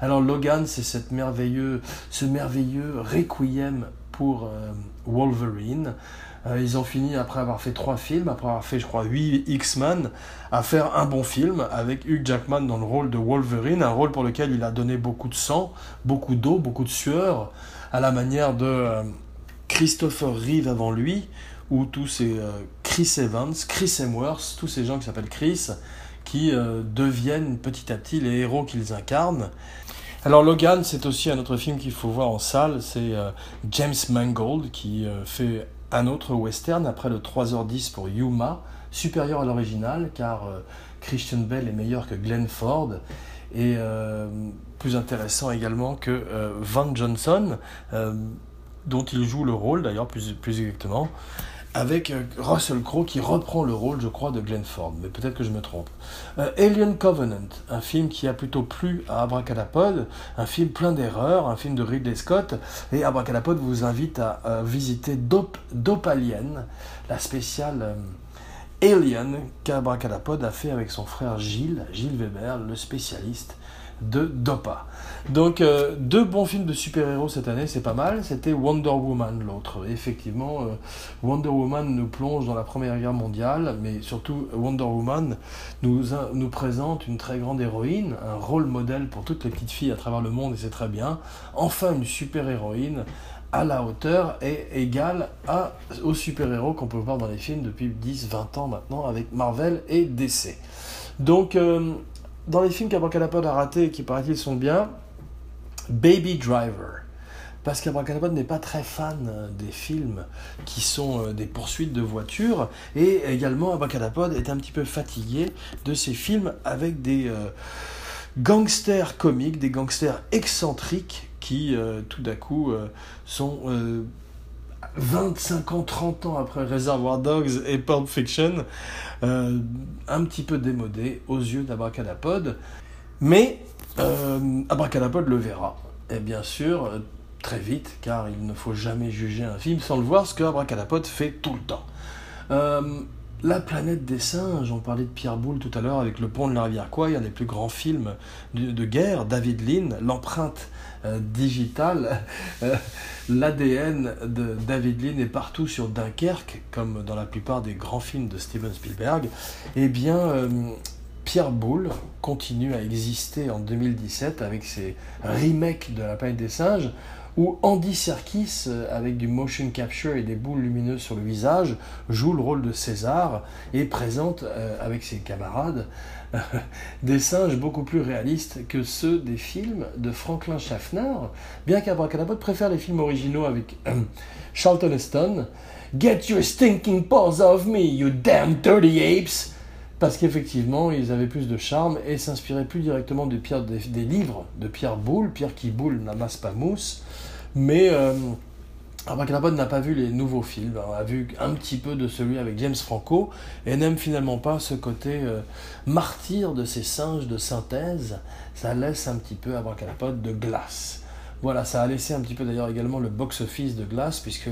Alors Logan, c'est cette merveilleux, ce merveilleux requiem pour euh, Wolverine. Euh, ils ont fini, après avoir fait trois films, après avoir fait, je crois, huit X-Men, à faire un bon film avec Hugh Jackman dans le rôle de Wolverine, un rôle pour lequel il a donné beaucoup de sang, beaucoup d'eau, beaucoup de sueur, à la manière de Christopher Reeve avant lui, ou tous ces Chris Evans, Chris Hemsworth, tous ces gens qui s'appellent Chris, qui euh, deviennent petit à petit les héros qu'ils incarnent. Alors Logan, c'est aussi un autre film qu'il faut voir en salle, c'est euh, James Mangold qui fait un autre western après le 3h10 pour Yuma, supérieur à l'original car Christian Bell est meilleur que Glenn Ford et plus intéressant également que Van Johnson dont il joue le rôle d'ailleurs plus, plus exactement. Avec euh, Russell Crowe qui reprend le rôle, je crois, de Glenn Ford, mais peut-être que je me trompe. Euh, Alien Covenant, un film qui a plutôt plu à Abracadapod, un film plein d'erreurs, un film de Ridley Scott, et Abracadapod vous invite à, visiter Dope, Alien, la spéciale euh, Alien qu'Abracadapod a fait avec son frère Gilles, Gilles Weber, le spécialiste de Dopa. Donc euh, deux bons films de super-héros cette année, c'est pas mal. C'était Wonder Woman l'autre. Effectivement, euh, Wonder Woman nous plonge dans la Première Guerre mondiale, mais surtout Wonder Woman nous, nous présente une très grande héroïne, un rôle modèle pour toutes les petites filles à travers le monde, et c'est très bien. Enfin une super-héroïne à la hauteur et égale aux super-héros qu'on peut voir dans les films depuis 10-20 ans maintenant avec Marvel et DC. Donc euh, dans les films qu'Abracadapod a ratés et qui paraît-il sont bien, Baby Driver. Parce qu'Abracadapod n'est pas très fan euh, des films qui sont euh, des poursuites de voitures. Et également, Abracadapod est un petit peu fatigué de ces films avec des euh, gangsters comiques, des gangsters excentriques qui, tout d'un coup, sont 25 ans, 30 ans après Reservoir Dogs et Pulp Fiction, euh, un petit peu démodé aux yeux d'Abracadapod. Mais euh, Abracadapod le verra. Et bien sûr, euh, très vite, car il ne faut jamais juger un film sans le voir, ce que Abracadapod fait tout le temps. La planète des singes, on parlait de Pierre Boulle tout à l'heure avec Le pont de la rivière Quoi, un des plus grands films de, guerre, David Lean, l'empreinte euh, digitale, (laughs) euh, l'ADN de David Lean est partout sur Dunkerque, comme dans la plupart des grands films de Steven Spielberg. Eh bien, euh, Pierre Boulle continue à exister en 2017 avec ses remakes de La planète des singes où Andy Serkis, euh, avec du motion capture et des boules lumineuses sur le visage, joue le rôle de César et présente euh, avec ses camarades (laughs) des singes beaucoup plus réalistes que ceux des films de Franklin Schaffner, bien qu'Abracadabra préfère les films originaux avec (clears throat) Charlton Heston. Get your stinking paws off me, you damn dirty apes! parce qu'effectivement, ils avaient plus de charme et s'inspiraient plus directement de Pierre, des, livres de Pierre Boulle, Pierre qui boule n'amasse pas mousse, mais euh, n'a pas vu les nouveaux films, on a vu un petit peu de celui avec James Franco et n'aime finalement pas ce côté euh, martyr de ces singes de synthèse, ça laisse un petit peu Abracadapod de glace. Voilà, ça a laissé un petit peu d'ailleurs également le box-office de glace, puisque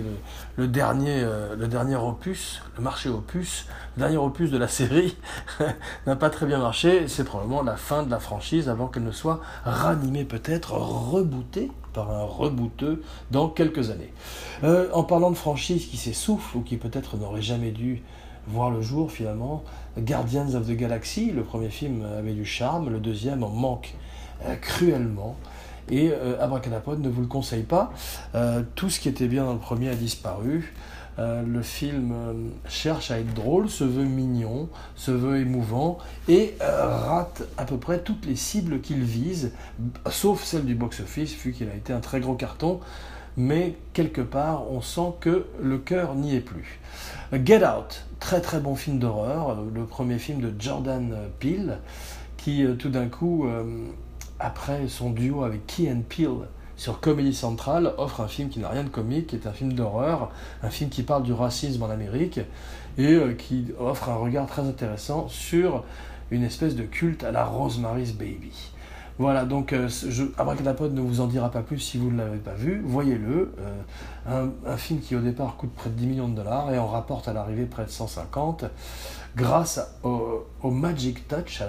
le, dernier, euh, dernier opus, le marché opus, le dernier opus de la série (laughs) n'a pas très bien marché. C'est probablement la fin de la franchise avant qu'elle ne soit ranimée, peut-être rebootée par un rebooteux dans quelques années. Euh, en parlant de franchise qui s'essouffle ou qui peut-être n'aurait jamais dû voir le jour finalement, Guardians of the Galaxy, le premier film avait du charme, le deuxième en manque euh, cruellement. Et euh, Abracadapod ne vous le conseille pas. Euh, tout ce qui était bien dans le premier a disparu. Euh, le film cherche à être drôle, se veut mignon, se veut émouvant et rate à peu près toutes les cibles qu'il vise, sauf celle du box-office, vu qu'il a été un très gros carton. Mais quelque part, on sent que le cœur n'y est plus. Get Out, très très bon film d'horreur, le premier film de Jordan Peele, qui tout d'un coup après son duo avec Key and Peele sur Comedy Central, offre un film qui n'a rien de comique, qui est un film d'horreur, un film qui parle du racisme en Amérique et euh, qui offre un regard très intéressant sur une espèce de culte à la Rosemary's Baby. Voilà, donc euh, ne vous en dira pas plus si vous ne l'avez pas vu. Voyez-le. Euh, un, film qui au départ coûte près de 10 millions de dollars et en rapporte à l'arrivée près de 150 grâce au, Magic Touch,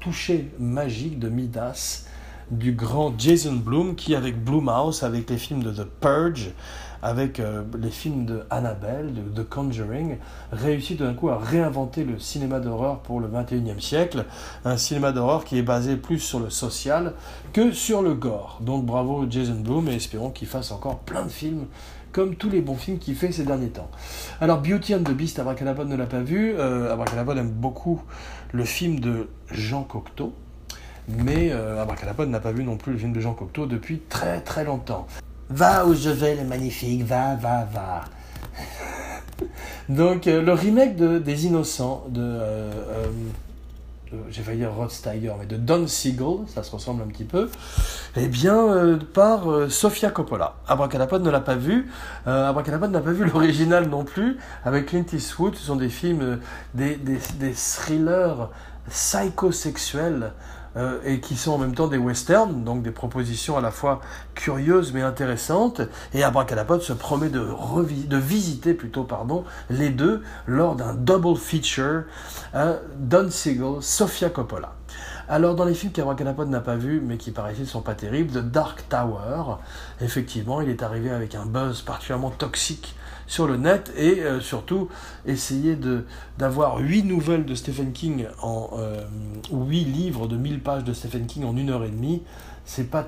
toucher magique de Midas du grand Jason Blum qui avec Blumhouse, avec les films de The Purge, avec euh, les films de Annabelle, de The Conjuring, réussit d'un coup à réinventer le cinéma d'horreur pour le 21e siècle. Un cinéma d'horreur qui est basé plus sur le social que sur le gore. Donc bravo Jason Blum et espérons qu'il fasse encore plein de films comme tous les bons films qu'il fait ces derniers temps. Alors Beauty and the Beast, Abracadabra ne l'a pas vu. Euh, Abracadabra aime beaucoup le film de Jean Cocteau. Mais euh, n'a pas vu non plus le film de Jean Cocteau depuis très très longtemps. Va où je vais, le magnifique, va, va, va. (laughs) Donc, euh, le remake de, des Innocents de euh, euh, j'ai failli dire Rod Steiger, mais de Don Siegel, ça se ressemble un petit peu, eh bien, par Sofia Coppola. Abracadapod ne l'a pas vu, Abracadapod n'a pas vu l'original non plus, avec Clint Eastwood, ce sont des films, des, des, des thrillers psychosexuels euh, et qui sont en même temps des westerns, donc des propositions à la fois curieuses mais intéressantes. Et Abracadapod se promet de, visiter plutôt pardon, les deux lors d'un double feature, euh, Don Siegel, Sofia Coppola. Alors dans les films qu'Abracadapod n'a pas vus mais qui paraissent sont pas terribles, The Dark Tower, effectivement il est arrivé avec un buzz particulièrement toxique sur le net et euh, surtout essayer de d'avoir huit nouvelles de Stephen King en euh, ou huit livres de 1000 pages de Stephen King en une heure et demie, c'est pas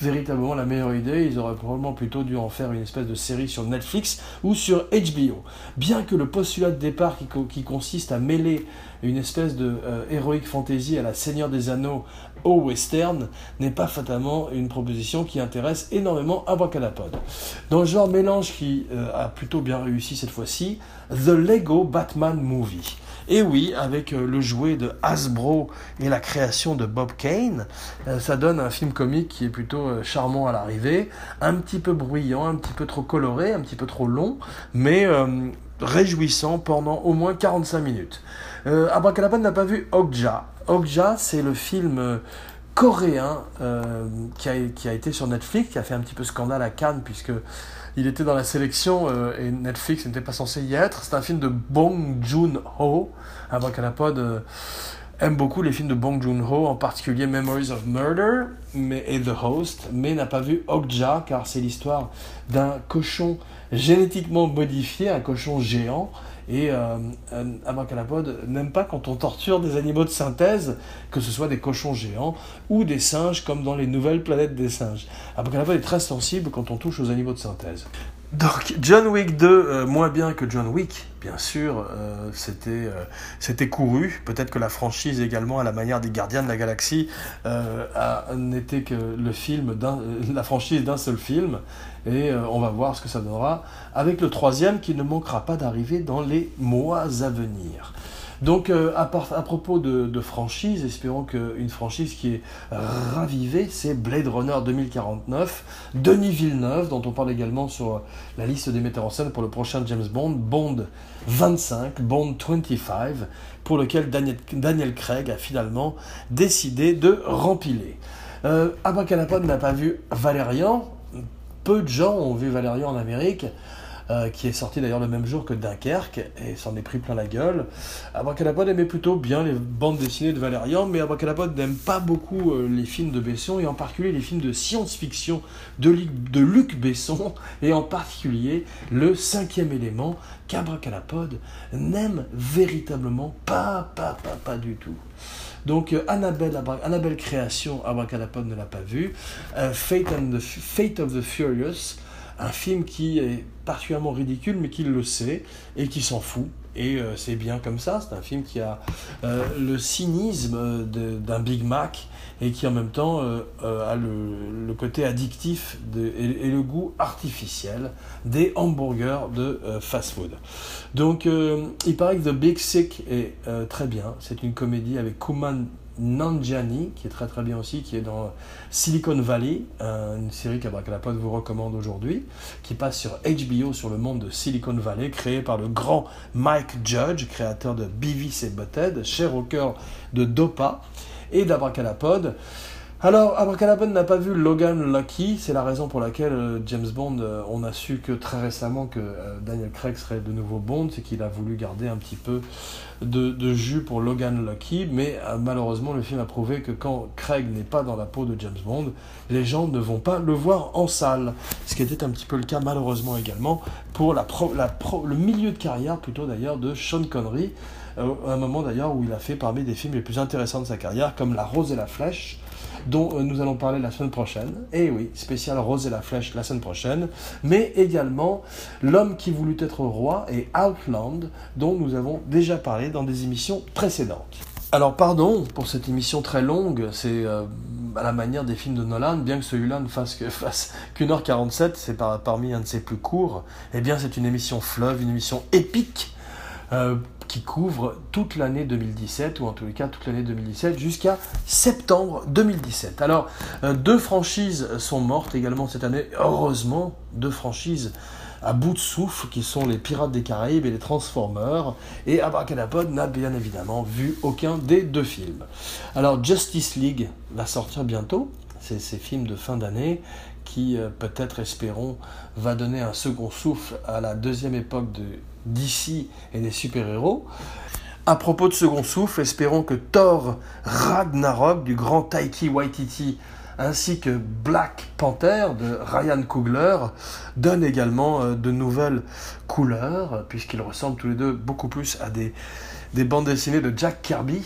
véritablement la meilleure idée. Ils auraient probablement plutôt dû en faire une espèce de série sur Netflix ou sur HBO. Bien que le postulat de départ qui, consiste à mêler une espèce de euh, heroic fantasy à la Seigneur des Anneaux au western n'est pas fatalement une proposition qui intéresse énormément Abracadapod. Dans le genre mélange qui euh, a plutôt bien réussi cette fois-ci, The Lego Batman Movie. Et oui, avec euh, le jouet de Hasbro et la création de Bob Kane, euh, ça donne un film comique qui est plutôt euh, charmant à l'arrivée, un petit peu bruyant, un petit peu trop coloré, un petit peu trop long, mais réjouissant pendant au moins 45 minutes. Euh, n'a pas vu Okja. Okja, c'est le film coréen qui, a, été sur Netflix, qui a fait un petit peu scandale à Cannes, puisque il était dans la sélection euh, et Netflix n'était pas censé y être. C'est un film de Bong Joon-ho. Abracadapod euh, aime beaucoup les films de Bong Joon-ho, en particulier Memories of Murder et The Host, mais n'a pas vu Okja, car c'est l'histoire d'un cochon génétiquement modifié, un cochon géant, et euh, Abracadapod n'aime pas quand on torture des animaux de synthèse, que ce soit des cochons géants ou des singes, comme dans les nouvelles planètes des singes. Abracadapod est très sensible quand on touche aux animaux de synthèse. Donc John Wick 2, euh, moins bien que John Wick, bien sûr, euh, c'était euh, c'était couru. Peut-être que la franchise également, à la manière des Gardiens de la Galaxie, n'était que le film la franchise d'un seul film. Et on va voir ce que ça donnera avec le troisième qui ne manquera pas d'arriver dans les mois à venir. Donc, euh, à, propos de, franchise, espérons qu'une franchise qui est ravivée, c'est Blade Runner 2049, Denis Villeneuve, dont on parle également sur la liste des metteurs en scène pour le prochain James Bond, Bond 25, Bond 25, pour lequel Daniel, Craig a finalement décidé de rempiler. Euh, n'a pas vu Valérian. Peu de gens ont vu Valérian en Amérique. Euh, qui est sorti d'ailleurs le même jour que Dunkerque, et s'en est pris plein la gueule. Abracadapod aimait plutôt bien les bandes dessinées de Valérian, mais Abracadapod n'aime pas beaucoup euh, les films de Besson, et en particulier les films de science-fiction de, de Luc Besson, et en particulier le cinquième élément qu'Abracadapod n'aime véritablement pas, pas, pas, pas du tout. Donc euh, Annabelle, Annabelle Création, Abracadapod ne l'a pas vu. Fate, of the Furious, un film qui est particulièrement ridicule, mais qui le sait et qui s'en fout. Et euh, c'est bien comme ça, c'est un film qui a euh, le cynisme d'un Big Mac et qui en même temps euh, a le, côté addictif et, le goût artificiel des hamburgers de fast-food. Donc il paraît que The Big Sick est très bien, c'est une comédie avec Kuman Nanjiani, qui est très très bien aussi, qui est dans Silicon Valley, une série qu'Abracadapod vous recommande aujourd'hui, qui passe sur HBO sur le monde de Silicon Valley, créé par le grand Mike Judge, créateur de Beavis et Butthead, cher au cœur de Dopa et d'Abracadapod. Alors, Abracadabra n'a pas vu Logan Lucky, c'est la raison pour laquelle euh, James Bond, euh, on a su que très récemment que euh, Daniel Craig serait de nouveau Bond, c'est qu'il a voulu garder un petit peu de, jus pour Logan Lucky, mais malheureusement le film a prouvé que quand Craig n'est pas dans la peau de James Bond, les gens ne vont pas le voir en salle, ce qui était un petit peu le cas malheureusement également pour le milieu de carrière plutôt d'ailleurs de Sean Connery, un moment d'ailleurs où il a fait parmi des films les plus intéressants de sa carrière, comme La Rose et la Flèche, dont euh, nous allons parler la semaine prochaine. Et oui, spécial Rose et la Flèche la semaine prochaine. Mais également L'homme qui voulut être roi et Outland, dont nous avons déjà parlé dans des émissions précédentes. Alors pardon pour cette émission très longue, c'est euh, à la manière des films de Nolan, bien que celui-là ne fasse (laughs) qu'une heure 47, c'est parmi un de ses plus courts, eh bien c'est une émission fleuve, une émission épique euh, qui couvre toute l'année 2017, ou en tous les cas toute l'année 2017, jusqu'à septembre 2017. Alors, euh, deux franchises sont mortes également cette année, heureusement, deux franchises à bout de souffle, qui sont les Pirates des Caraïbes et les Transformers, et Abracadapod n'a bien évidemment vu aucun des deux films. Alors, Justice League va sortir bientôt, c'est ces films de fin d'année qui, euh, peut-être, espérons, va donner un second souffle à la deuxième époque de DC et des super-héros. À propos de second souffle, espérons que Thor Ragnarok du grand Taiki Waititi ainsi que Black Panther de Ryan Coogler donne également euh, de nouvelles couleurs, puisqu'ils ressemblent tous les deux beaucoup plus à des, des bandes dessinées de Jack Kirby,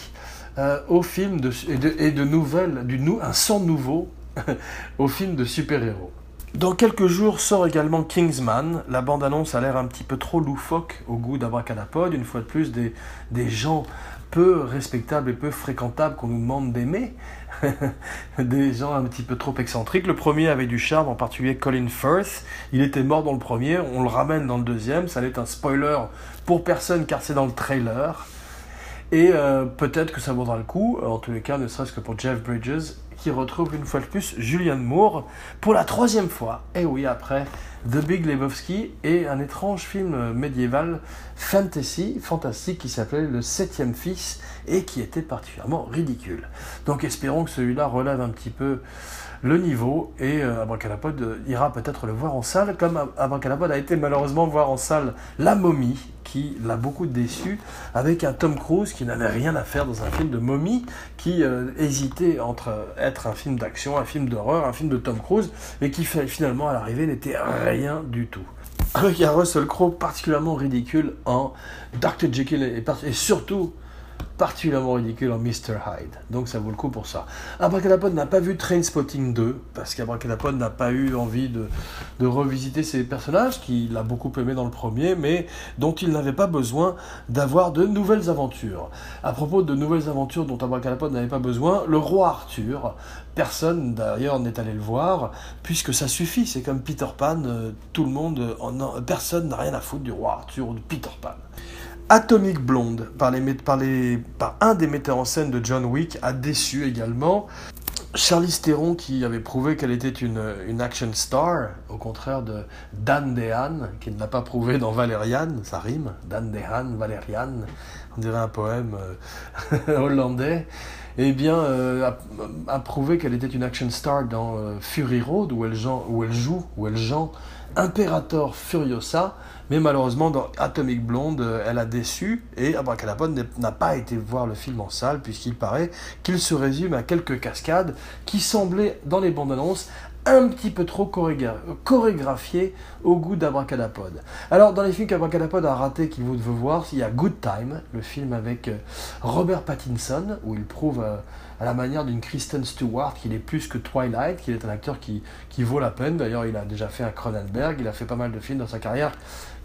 euh, et, de, nouvelles, un sang nouveau (laughs) au film de super-héros. Dans quelques jours sort également Kingsman. La bande-annonce a l'air un petit peu trop loufoque au goût d'Abracadapod. Une fois de plus, des, gens peu respectables et peu fréquentables qu'on nous demande d'aimer. (laughs) des gens un petit peu trop excentriques. Le premier avait du charme, en particulier Colin Firth. Il était mort dans le premier, on le ramène dans le deuxième. Ça n'est un spoiler pour personne car c'est dans le trailer. Et euh, peut-être que ça vaudra le coup, en tous les cas, ne serait-ce que pour Jeff Bridges qui retrouve une fois de plus Julianne Moore pour la troisième fois. Et oui, après The Big Lebowski et un étrange film médiéval fantasy, fantastique qui s'appelait Le Septième Fils et qui était particulièrement ridicule. Donc espérons que celui-là relève un petit peu le niveau et euh, Abracadapod euh, ira peut-être le voir en salle comme Abracadapod a été malheureusement voir en salle La Momie qui l'a beaucoup déçu avec un Tom Cruise qui n'avait rien à faire dans un film de momie qui euh, hésitait entre être un film d'action, un film d'horreur, un film de Tom Cruise et qui finalement à l'arrivée n'était rien du tout. Avec un Russell Crowe particulièrement ridicule en Dr. Jekyll et, et surtout particulièrement ridicule en Mr. Hyde. Donc ça vaut le coup pour ça. Abracadapod n'a pas vu Trainspotting 2, parce qu'Abracadapod n'a pas eu envie de, de revisiter ses personnages, qu'il a beaucoup aimé dans le premier, mais dont il n'avait pas besoin d'avoir de nouvelles aventures. À propos de nouvelles aventures dont Abracadapod n'avait pas besoin, le roi Arthur, personne d'ailleurs n'est allé le voir, puisque ça suffit, c'est comme Peter Pan, euh, tout le monde, personne n'a rien à foutre du roi Arthur ou de Peter Pan. Atomic Blonde, par, un des metteurs en scène de John Wick, a déçu également. Charlize Theron, qui avait prouvé qu'elle était une, action star, au contraire de Dan Dehan, qui ne l'a pas prouvé dans Valérian, ça rime, Dan Dehan, Valérian, on dirait un poème euh, (laughs) hollandais, eh bien, euh, a, prouvé qu'elle était une action star dans euh, Fury Road, où elle, où elle joue, où elle joue Imperator Furiosa, mais malheureusement, dans Atomic Blonde, euh, elle a déçu et Abracadapod n'a pas été voir le film en salle, puisqu'il paraît qu'il se résume à quelques cascades qui semblaient, dans les bandes annonces, un petit peu trop chorégraphiées au goût d'Abracadapod. Alors, dans les films qu'Abracadapod a raté qu'il vous veut voir, il y a Good Time, le film avec euh, Robert Pattinson, où il prouve euh, à la manière d'une Kristen Stewart qu'il est plus que Twilight, qu'il est un acteur qui, qui vaut la peine. D'ailleurs, il a déjà fait un Cronenberg, il a fait pas mal de films dans sa carrière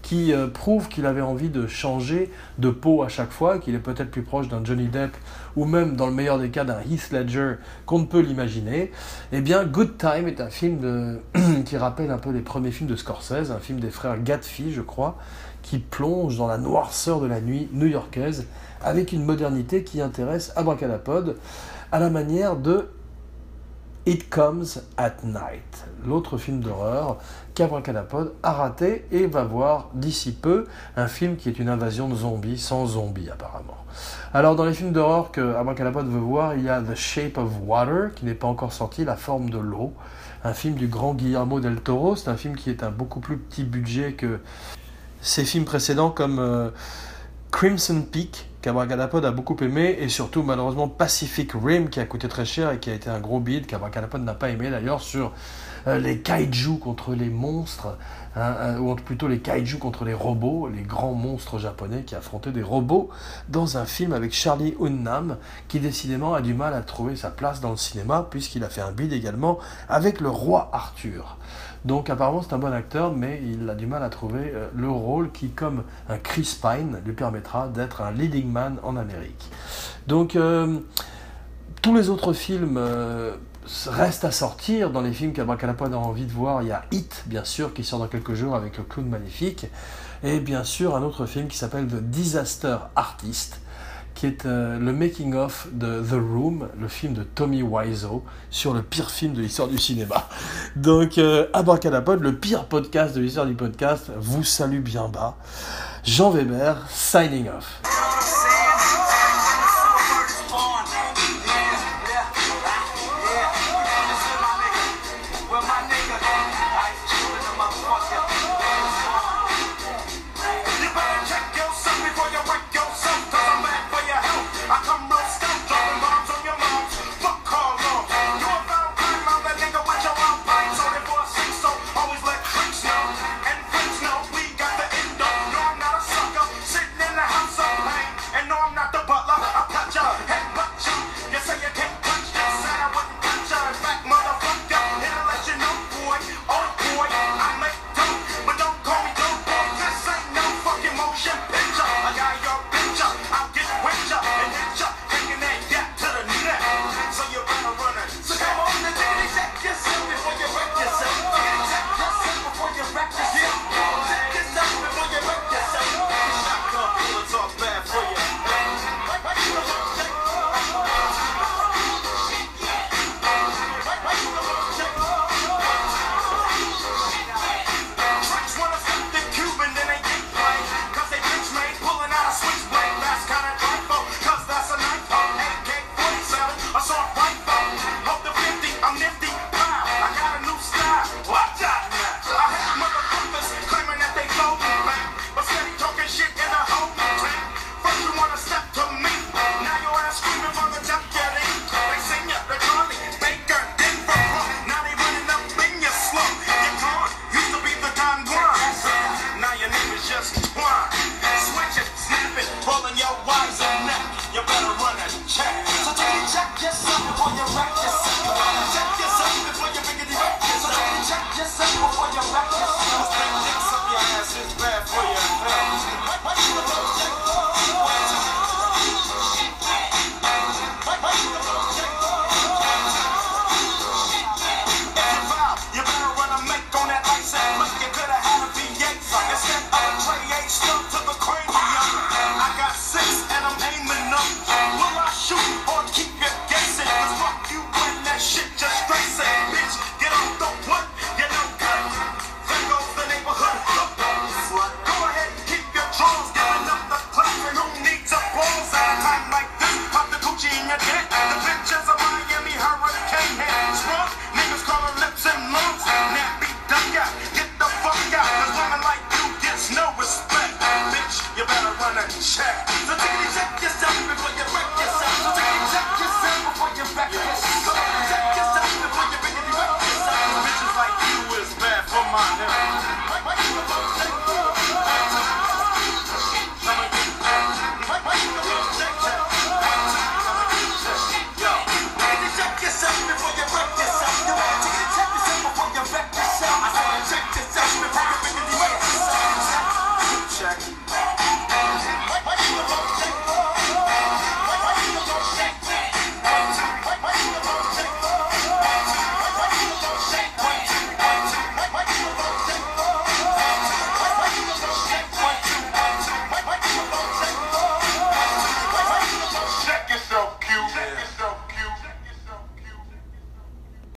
qui euh, prouve qu'il avait envie de changer de peau à chaque fois, qu'il est peut-être plus proche d'un Johnny Depp ou même dans le meilleur des cas d'un Heath Ledger qu'on ne peut l'imaginer, eh bien Good Time est un film (clears throat) qui rappelle un peu les premiers films de Scorsese, un film des frères Gatfi, je crois, qui plonge dans la noirceur de la nuit new-yorkaise avec une modernité qui intéresse Abracadapod à la manière de It Comes at Night, l'autre film d'horreur qu'Abracadapod a raté et va voir d'ici peu un film qui est une invasion de zombies sans zombies apparemment. Alors dans les films d'horreur que Abracadapod veut voir, il y a The Shape of Water qui n'est pas encore sorti, La forme de l'eau, un film du grand Guillermo del Toro, c'est un film qui est un beaucoup plus petit budget que ses films précédents comme euh, Crimson Peak qu'Abracadapod a beaucoup aimé et surtout malheureusement Pacific Rim qui a coûté très cher et qui a été un gros bid qu'Abracadapod n'a pas aimé d'ailleurs sur euh, les kaiju contre les monstres hein, euh, ou plutôt les kaiju contre les robots, les grands monstres japonais qui affrontaient des robots dans un film avec Charlie Hunnam qui décidément a du mal à trouver sa place dans le cinéma puisqu'il a fait un bid également avec le roi Arthur. Donc apparemment c'est un bon acteur, mais il a du mal à trouver euh, le rôle qui, comme un Chris Pine, lui permettra d'être un leading man en Amérique. Donc euh, tous les autres films euh, reste à sortir dans les films qu'Abracadapod a envie de voir. Il y a Hit, bien sûr, qui sort dans quelques jours avec le clown maléfique. Et bien sûr, un autre film qui s'appelle The Disaster Artist, qui est euh, le making-of de The Room, le film de Tommy Wiseau, sur le pire film de l'histoire du cinéma. Donc, euh, Abracadapod, le pire podcast de l'histoire du podcast, vous salue bien bas. Jean Weber, signing off.